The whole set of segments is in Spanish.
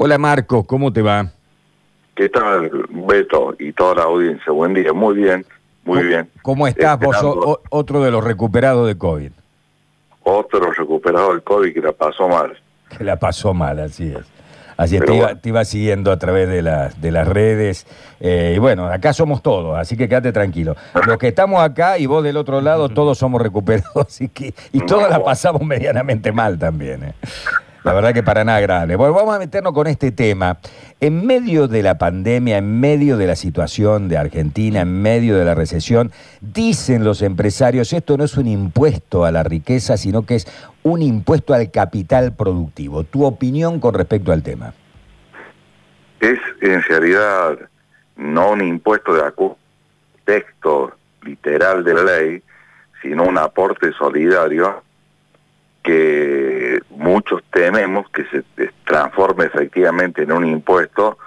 Hola Marcos, ¿cómo te va? ¿Qué tal, Beto y toda la audiencia? Buen día, muy bien, muy bien. ¿Cómo estás vos, o- otro de los recuperados de COVID? Otro recuperado del COVID que la pasó mal. Que la pasó mal, así es. Así es, te iba, bueno. te iba siguiendo a través de las, de las redes. eh, y bueno, acá somos todos, así que quédate tranquilo. Los que estamos acá y vos del otro lado, todos somos recuperados, así que, y todos la pasamos medianamente mal también. eh. La verdad que para nada agradable. Bueno, vamos a meternos con este tema. En medio de la pandemia, en medio de la situación de Argentina, en medio de la recesión, dicen los empresarios, esto no es un impuesto a la riqueza, sino que es un impuesto al capital productivo. ¿Tu opinión con respecto al tema? Es en realidad no un impuesto de texto literal de la ley, sino un aporte solidario que muchos tememos que se transforme efectivamente en un impuesto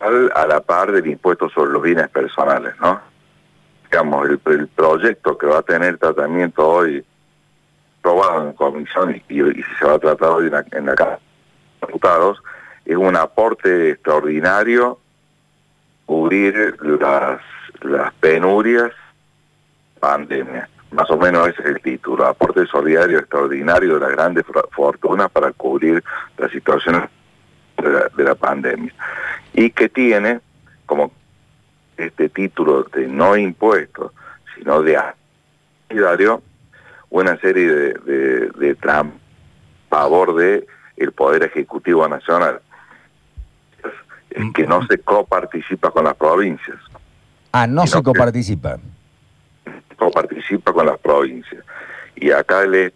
a la par del impuesto sobre los bienes personales, ¿no? Digamos, el, el proyecto que va a tener tratamiento hoy aprobado en comisión y, y se va a tratar hoy en la, en la Cámara de Diputados es un aporte extraordinario cubrir las, las penurias pandemia. Más o menos ese es el título, aporte solidario extraordinario de las grandes fortunas para cubrir las situaciones de la, de la pandemia. Y que tiene como este título de no impuesto, sino de solidario, una serie de, de, de tram- favor de el Poder Ejecutivo Nacional. Es que no se coparticipa con las provincias, Ah, no se que- coparticipa. coparticipa con las provincias. Y acá el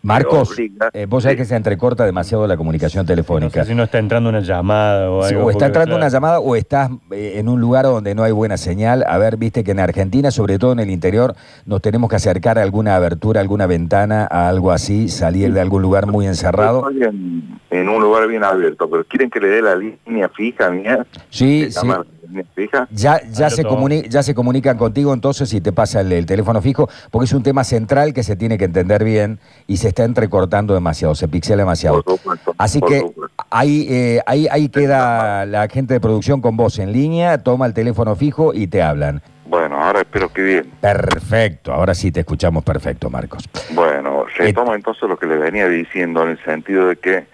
Marcos, eh, vos sabés que se entrecorta demasiado la comunicación No telefónica. sé si no está entrando una llamada o Sí, algo. o está entrando claro, una llamada o estás eh, en un lugar donde no hay buena señal. A ver, viste que en Argentina, sobre todo en el interior, nos tenemos que acercar a alguna abertura, alguna ventana, a algo así, salir de algún lugar muy encerrado. Estoy en, en un lugar bien abierto, pero quieren que le dé la línea fija mía. Sí, ¿Se sí. llama la línea fija? Ya, ya, se tomo. comuni- ya se comunican contigo entonces y te pasa el, el teléfono fijo, porque es un tema central que se tiene que entender bien y se está entrecortando demasiado, se pixela demasiado. Por supuesto, Así por que supuesto. ahí, eh, ahí, ahí queda la gente de producción con vos en línea, toma el teléfono fijo y te hablan. Bueno, ahora espero que bien. Perfecto, ahora sí te escuchamos perfecto, Marcos. Bueno, Eh, retomo entonces lo que le venía diciendo en el sentido de que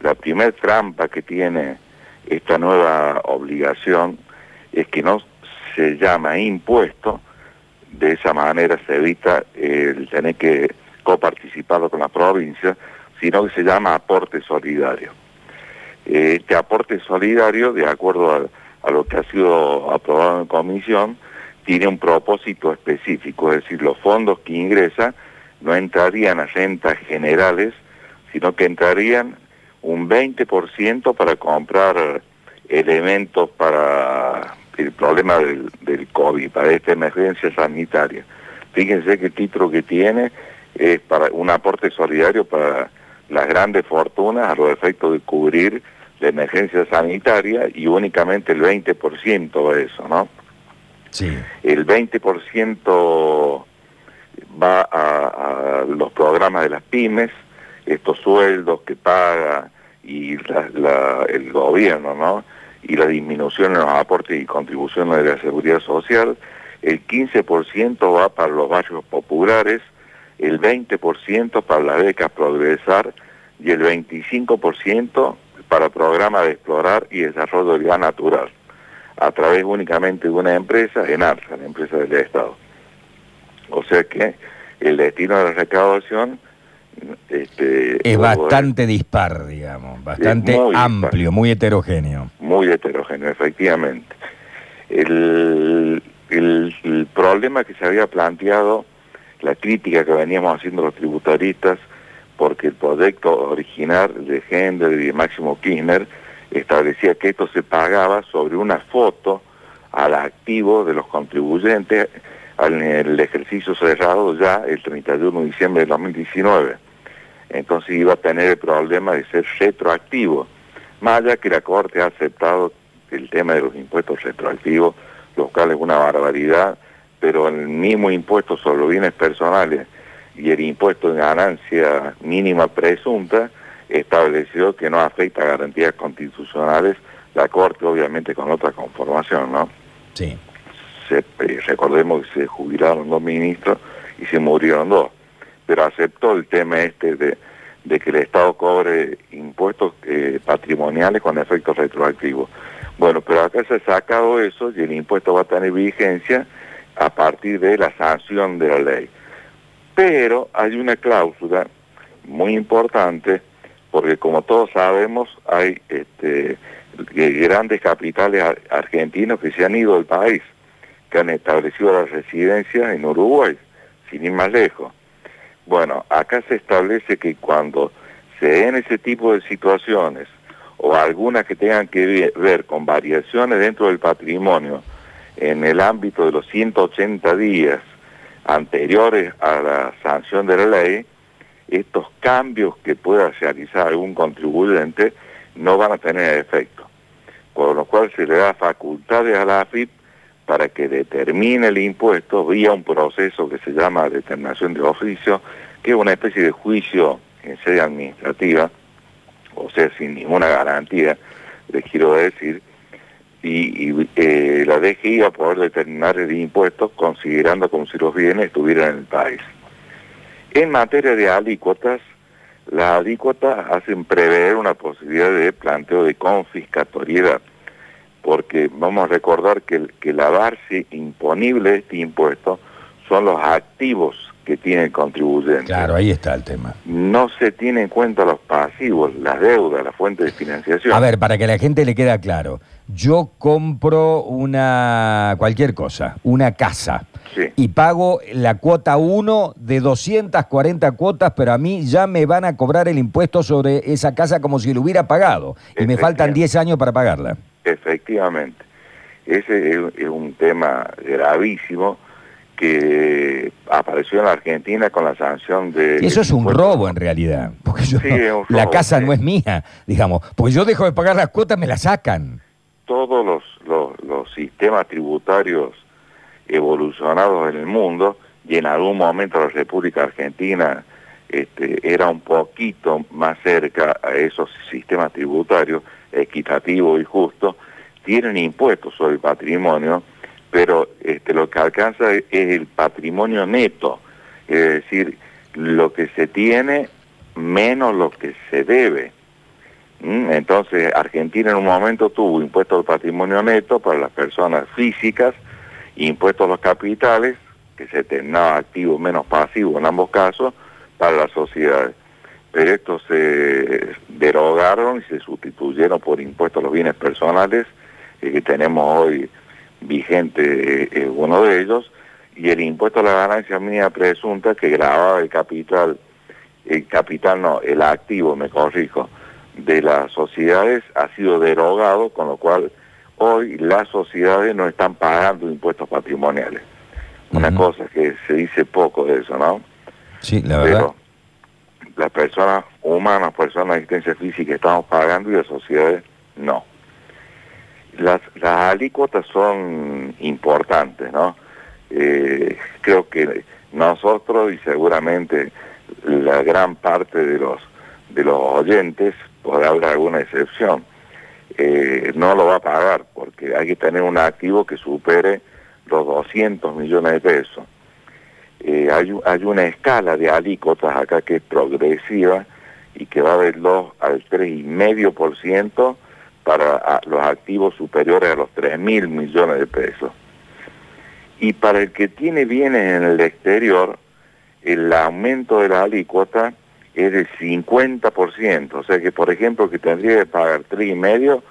la primer trampa que tiene esta nueva obligación es que no se llama impuesto, de esa manera se evita el tener que coparticiparlo con la provincia, sino que se llama aporte solidario. Este aporte solidario, de acuerdo a, a lo que ha sido aprobado en comisión, tiene un propósito específico, es decir, los fondos que ingresa no entrarían a rentas generales, sino que entrarían un 20% para comprar elementos para el problema del, del COVID, para esta emergencia sanitaria. Fíjense el título que tiene es para un aporte solidario para las grandes fortunas a los efectos de cubrir la emergencia sanitaria y únicamente el 20% de eso, ¿no? Sí. el 20% va a, a los programas de las pymes, estos sueldos que paga y la- la- el gobierno, ¿no? Y la disminución en los aportes y contribuciones de la seguridad social. El 15% va para los barrios populares, el 20% para las becas Progresar y el 25% para programas de explorar y desarrollo del gas natural a través únicamente de una empresa, en ARSA, la empresa del Estado. O sea que el destino de la recaudación este, Es bastante dispar, digamos, bastante muy dispar. amplio, muy heterogéneo. muy heterogéneo, efectivamente. El, el- el problema que se había planteado, la crítica que veníamos haciendo los tributaristas, porque el proyecto original de Hender y de Máximo Kirchner establecía que esto se pagaba sobre una foto al activo de los contribuyentes en el ejercicio cerrado ya el 31 de diciembre de 2019. Entonces iba a tener el problema de ser retroactivo. Más allá que la Corte ha aceptado el tema de los impuestos retroactivos, lo cual es una barbaridad, pero el mismo impuesto sobre los bienes personales y el impuesto de ganancia mínima presunta estableció que no afecta a garantías constitucionales, la Corte obviamente con otra conformación, ¿no? Sí. Se, eh, recordemos que se jubilaron dos ministros y se murieron dos, pero aceptó el tema este de, de que el Estado cobre impuestos eh, patrimoniales con efectos retroactivos. Bueno, pero acá se ha sacado eso y el impuesto va a tener vigencia a partir de la sanción de la ley. Pero hay una cláusula muy importante porque como todos sabemos hay este, grandes capitales argentinos que se han ido del país, que han establecido la residencia en Uruguay, sin ir más lejos. Bueno, acá se establece que cuando se den ese tipo de situaciones o algunas que tengan que ver con variaciones dentro del patrimonio en el ámbito de los 180 días anteriores a la sanción de la ley, estos cambios que pueda realizar algún contribuyente no van a tener efecto. Por lo cual se le da facultades a la AFIP para que determine el impuesto vía un proceso que se llama determinación de oficio, que es una especie de juicio en sede administrativa, o sea, sin ninguna garantía, les quiero decir, y, eh, la DGI va a poder determinar el impuesto considerando como si los bienes estuvieran en el país. En materia de alícuotas, las alícuotas hacen prever una posibilidad de planteo de confiscatoriedad, porque vamos a recordar que, que la base imponible de este impuesto son los activos que tiene el contribuyente. Claro, ahí está el tema. No se tiene en cuenta los pasivos, las deudas, la fuente de financiación. A ver, para que la gente le quede claro, yo compro una cualquier cosa, una casa, y pago la cuota 1 de 240 cuotas, pero a mí ya me van a cobrar el impuesto sobre esa casa como si lo hubiera pagado, y me faltan 10 años para pagarla. Efectivamente. Ese es un tema gravísimo que apareció en la Argentina con la sanción de... Eso es un robo en realidad, porque la casa no es mía, digamos, porque yo dejo de pagar las cuotas, me la sacan. Todos los, los, sistemas tributarios evolucionados en el mundo, y en algún momento la República Argentina este, era un poquito más cerca a esos sistemas tributarios, equitativos y justos, tienen impuestos sobre el patrimonio, pero este, lo que alcanza es el patrimonio neto, es decir, lo que se tiene menos lo que se debe. ¿Mm? Entonces, Argentina en un momento tuvo impuestos al patrimonio neto para las personas físicas, impuestos a los capitales, que se tenía activo menos pasivo en ambos casos, para las sociedades. Pero estos se derogaron y se sustituyeron por impuestos a los bienes personales eh, que tenemos hoy vigente eh, uno de ellos, y el impuesto a la ganancia mía presunta que grababa el capital, el capital no, el activo, me corrijo, de las sociedades ha sido derogado, con lo cual hoy las sociedades no están pagando impuestos patrimoniales. Una cosa que se dice poco de eso, ¿no? Sí, la verdad. Pero las personas humanas, personas de existencia física, estamos pagando y las sociedades no. Las, las alícuotas son importantes, ¿no? Eh, creo que nosotros y seguramente la gran parte de los de los oyentes, podrá haber alguna excepción, eh, no lo va a pagar porque hay que tener un activo que supere los 200 millones de pesos. Eh, hay, una escala de alícuotas acá que es progresiva y que va del 2 al 3,5% para los activos superiores a los 3 mil millones de pesos. Y para el que tiene bienes en el exterior, el aumento de la alícuota es del 50%. O sea que, por ejemplo, que tendría que pagar y medio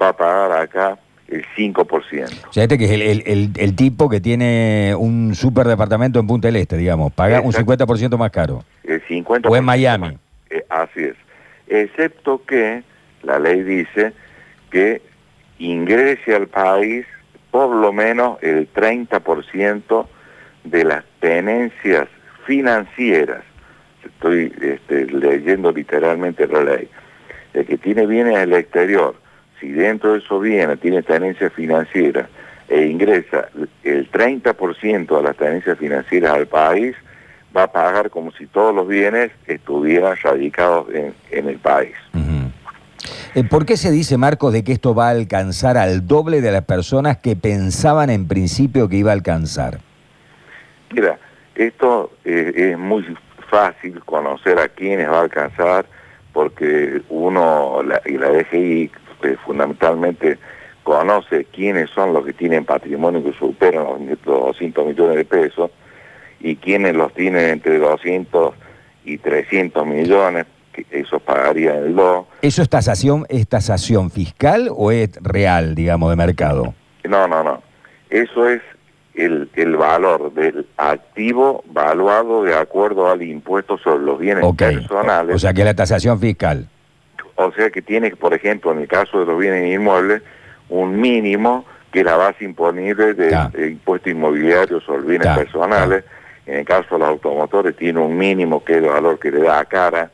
va a pagar acá el 5%. O sea, este que es el, el, tipo que tiene un superdepartamento en Punta del Este, digamos, paga un 50% más caro. El 50%. O en Miami. Eh, así es. Excepto que la ley dice que ingrese al país por lo menos el 30% de las tenencias financieras. Estoy este, leyendo literalmente la ley. El que tiene bienes en el exterior, si dentro de esos bienes tiene tenencias financieras e ingresa el 30% de las tenencias financieras al país, va a pagar como si todos los bienes estuvieran radicados en, en el país. Eh, ¿Por qué se dice, Marcos, de que esto va a alcanzar al doble de las personas que pensaban en principio que iba a alcanzar? Mira, esto eh, es muy fácil conocer a quiénes va a alcanzar porque uno la- y la DGI eh, fundamentalmente conoce quiénes son los que tienen patrimonio que superan los, los 200 millones de pesos y quiénes los tienen entre 200 y 300 millones, que eso pagaría el 2. ¿Eso es tasación, es tasación fiscal o es real, digamos, de mercado? No, no, no. Eso es el, el valor del activo valuado de acuerdo al impuesto sobre los bienes personales. O sea que la tasación fiscal. O sea que tiene, por ejemplo, en el caso de los bienes inmuebles, un mínimo que es la base imponible del Ta. del impuesto inmobiliario sobre bienes personales. En el caso de los automotores tiene un mínimo que es el valor que le da a cara.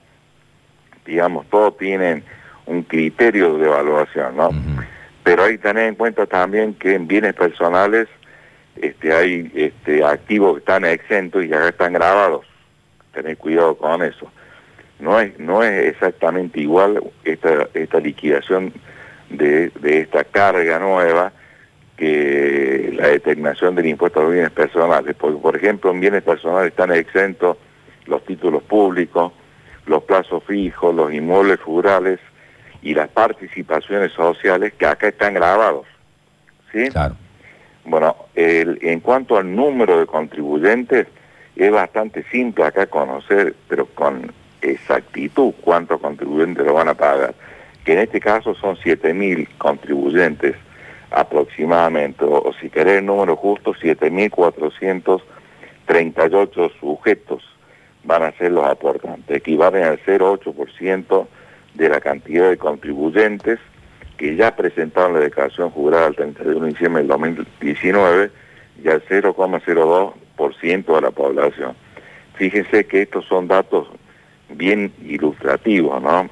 Digamos, todos tienen un criterio de evaluación, ¿no? Pero hay que tener en cuenta también que en bienes personales este, hay este, activos que están exentos y ya están grabados. Tener cuidado con eso. No es, no es exactamente igual esta, esta liquidación de, de esta carga nueva que la determinación del impuesto a los bienes personales. Porque, por ejemplo, en bienes personales están exentos los títulos públicos, los plazos fijos, los inmuebles rurales y las participaciones sociales que acá están grabados. ¿Sí? Claro. Bueno, el- en cuanto al número de contribuyentes, es bastante simple acá conocer, pero con exactitud, cuántos contribuyentes lo van a pagar. Que en este caso son 7.000 contribuyentes aproximadamente, o, si querés el número justo, 7.438 sujetos van a ser los aportantes, equivalen al 0,8% de la cantidad de contribuyentes que ya presentaron la declaración jurada el 31 de diciembre del 2019 y al 0,02% de la población. Fíjense que estos son datos bien ilustrativos, ¿no?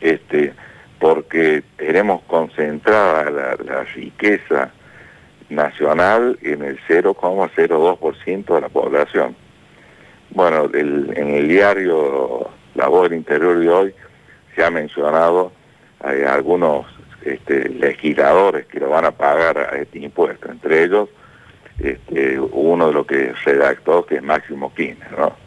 Este, porque tenemos concentrada la, riqueza nacional en el 0,02% de la población. Bueno, en el diario La Voz del Interior de hoy se ha mencionado algunos este, legisladores que lo van a pagar a este impuesto, entre ellos este, uno de los que redactó que es Máximo Kirchner, ¿no?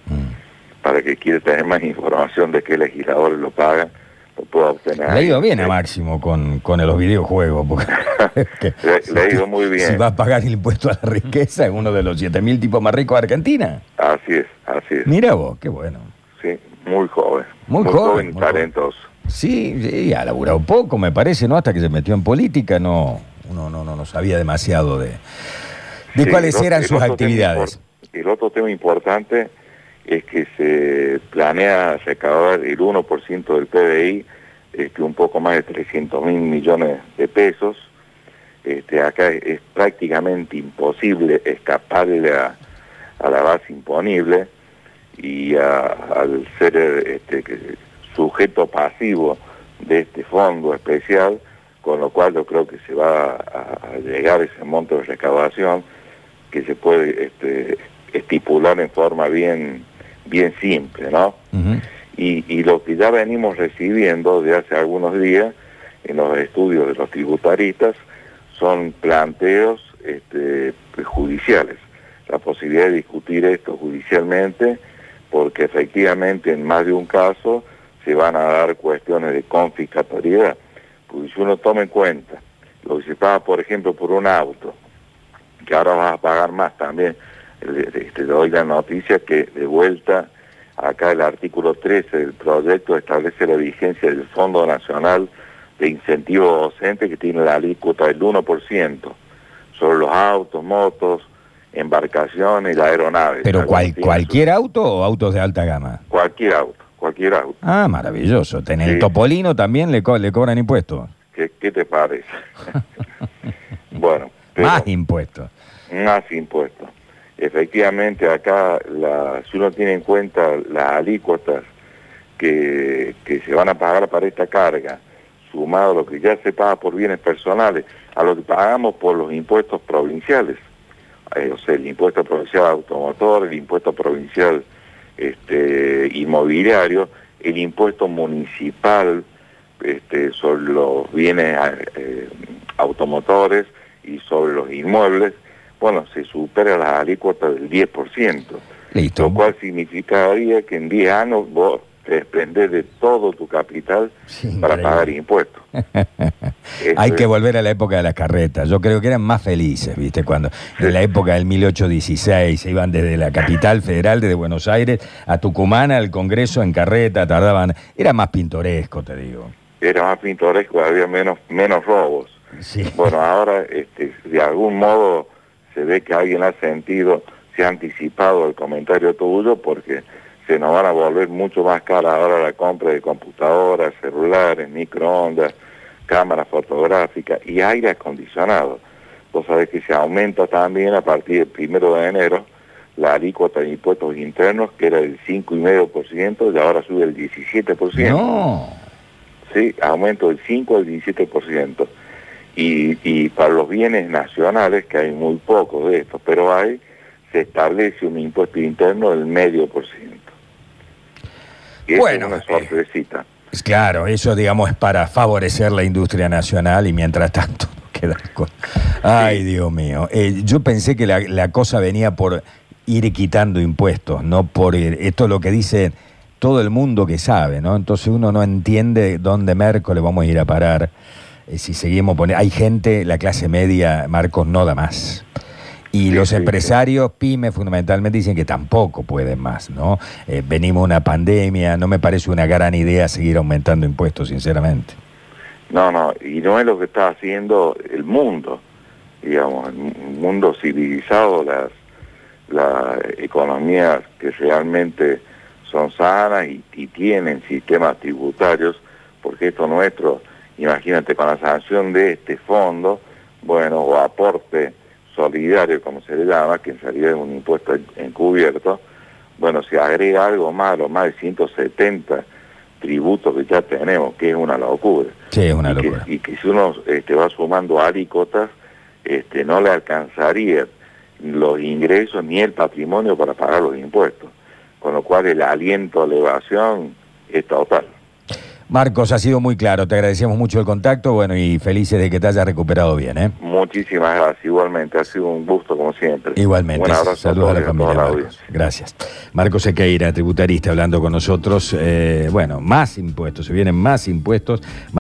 Para que quiera tener más información de qué legisladores lo pagan, lo pueda obtener. Le ha ido bien a. Máximo con, con los videojuegos. Porque, que- Le- le ha ido muy bien. Si va a pagar el impuesto a la riqueza, es uno de los 7.000 tipos más ricos de Argentina. Así es, así es. Mira vos, qué bueno. Sí, muy joven. Muy joven, y muy joven. talentoso. Sí, sí, ha laburado poco, me parece, ¿no? Hasta que se metió en política, no, uno no, no, no sabía demasiado de, de Sí, cuáles eran sus tema actividades. impor- El otro tema importante es que se planea recaudar el 1% del PBI, este, un poco más de 300 mil millones de pesos. Este, acá es prácticamente imposible escaparle a, la base imponible y al ser este, sujeto pasivo de este fondo especial, con lo cual yo creo que se va a, a llegar ese monto de recaudación que se puede este, estipular en forma bien, bien simple, ¿no? Y, y lo que ya venimos recibiendo de hace algunos días en los estudios de los tributaristas son planteos este, judiciales, la posibilidad de discutir esto judicialmente, porque efectivamente en más de un caso se van a dar cuestiones de confiscatoriedad. Porque si uno toma en cuenta lo que se paga, por ejemplo, por un auto, que ahora vas a pagar más también, le, le- te doy la noticia que de vuelta acá el artículo 13 del proyecto establece la vigencia del Fondo Nacional de Incentivo Docente que tiene la alícuota del 1% sobre los autos, motos, embarcaciones y aeronaves. Pero cual- cualquier auto o autos de alta gama. cualquier auto, cualquier auto. Ah, maravilloso. En el Sí. Topolino también le, co- le cobran impuestos. ¿Qué, qué te parece? bueno, pero- Más impuestos. más impuestos. Efectivamente, acá, si uno tiene en cuenta las alícuotas que, que se van a pagar para esta carga, sumado a lo que ya se paga por bienes personales, a lo que pagamos por los impuestos provinciales. eh, o sea, el impuesto provincial automotor, el impuesto provincial este, inmobiliario, el impuesto municipal este, sobre los bienes eh, automotores y sobre los inmuebles, bueno, se supera la alícuota del 10%. Listo. Lo cual significaría que en 10 años vos te desprendés de todo tu capital Sí, para increíble. pagar impuestos. Hay que volver a la época de las carretas. Yo creo que eran más felices, ¿viste? Cuando en la época del 1816 se iban desde la capital federal, desde Buenos Aires, a Tucumán, al Congreso en carreta, tardaban. Era más pintoresco, te digo. Era más pintoresco, había menos, menos robos. Sí. Bueno, ahora este, de algún modo se ve que alguien ha sentido, se ha anticipado el comentario tuyo porque se nos van a volver mucho más cara ahora la compra de computadoras, celulares, microondas, cámaras fotográficas y aire acondicionado. Vos sabés que se aumenta también a partir del primero de enero la alícuota de impuestos internos que era del 5,5% y ahora sube el 17%. No. Sí, aumento del 5 al 17%. Y, y para los bienes nacionales, que hay muy pocos de estos, pero hay, se establece un impuesto interno del medio por ciento. Y Bueno, es una eh, sorpresita. Es Claro, eso digamos es para favorecer la industria nacional y mientras tanto queda con... Ay, Dios mío. Eh, yo pensé que la, la cosa venía por ir quitando impuestos, no por ir... Esto es lo que dice todo el mundo que sabe, ¿no? Entonces uno no entiende dónde Merco vamos a ir a parar. Eh, si seguimos poniendo... Hay gente, la clase media, Marcos, no da más. Y Sí, los sí, sí. empresarios, pymes, fundamentalmente dicen que tampoco pueden más, ¿no? Eh, venimos de una pandemia, no me parece una gran idea seguir aumentando impuestos, sinceramente. No, no, y no es lo que está haciendo el mundo, digamos, el mu- mundo civilizado, las, las economías que realmente son sanas y, y tienen sistemas tributarios, porque esto nuestro, imagínate, con la sanción de este fondo, bueno, o aporte solidario, como se le llama, que en realidad es un impuesto en- encubierto, bueno, se agrega algo más, los más de 170 tributos que ya tenemos, que es una locura Sí, es una y que- locura. Y que, si uno este, va sumando alícuotas, este, no le alcanzaría los ingresos ni el patrimonio para pagar los impuestos. Con lo cual el aliento a la evasión es total. Marcos, ha sido muy claro, te agradecemos mucho el contacto, bueno, y felices de que te hayas recuperado bien, ¿eh? Muchísimas gracias, igualmente. Ha sido un gusto como siempre. Igualmente, Un abrazo saludos a familia, toda la Marcos. audiencia. Gracias. Marcos Sequeira, tributarista, hablando con nosotros. Eh, bueno, más impuestos, se vienen más impuestos.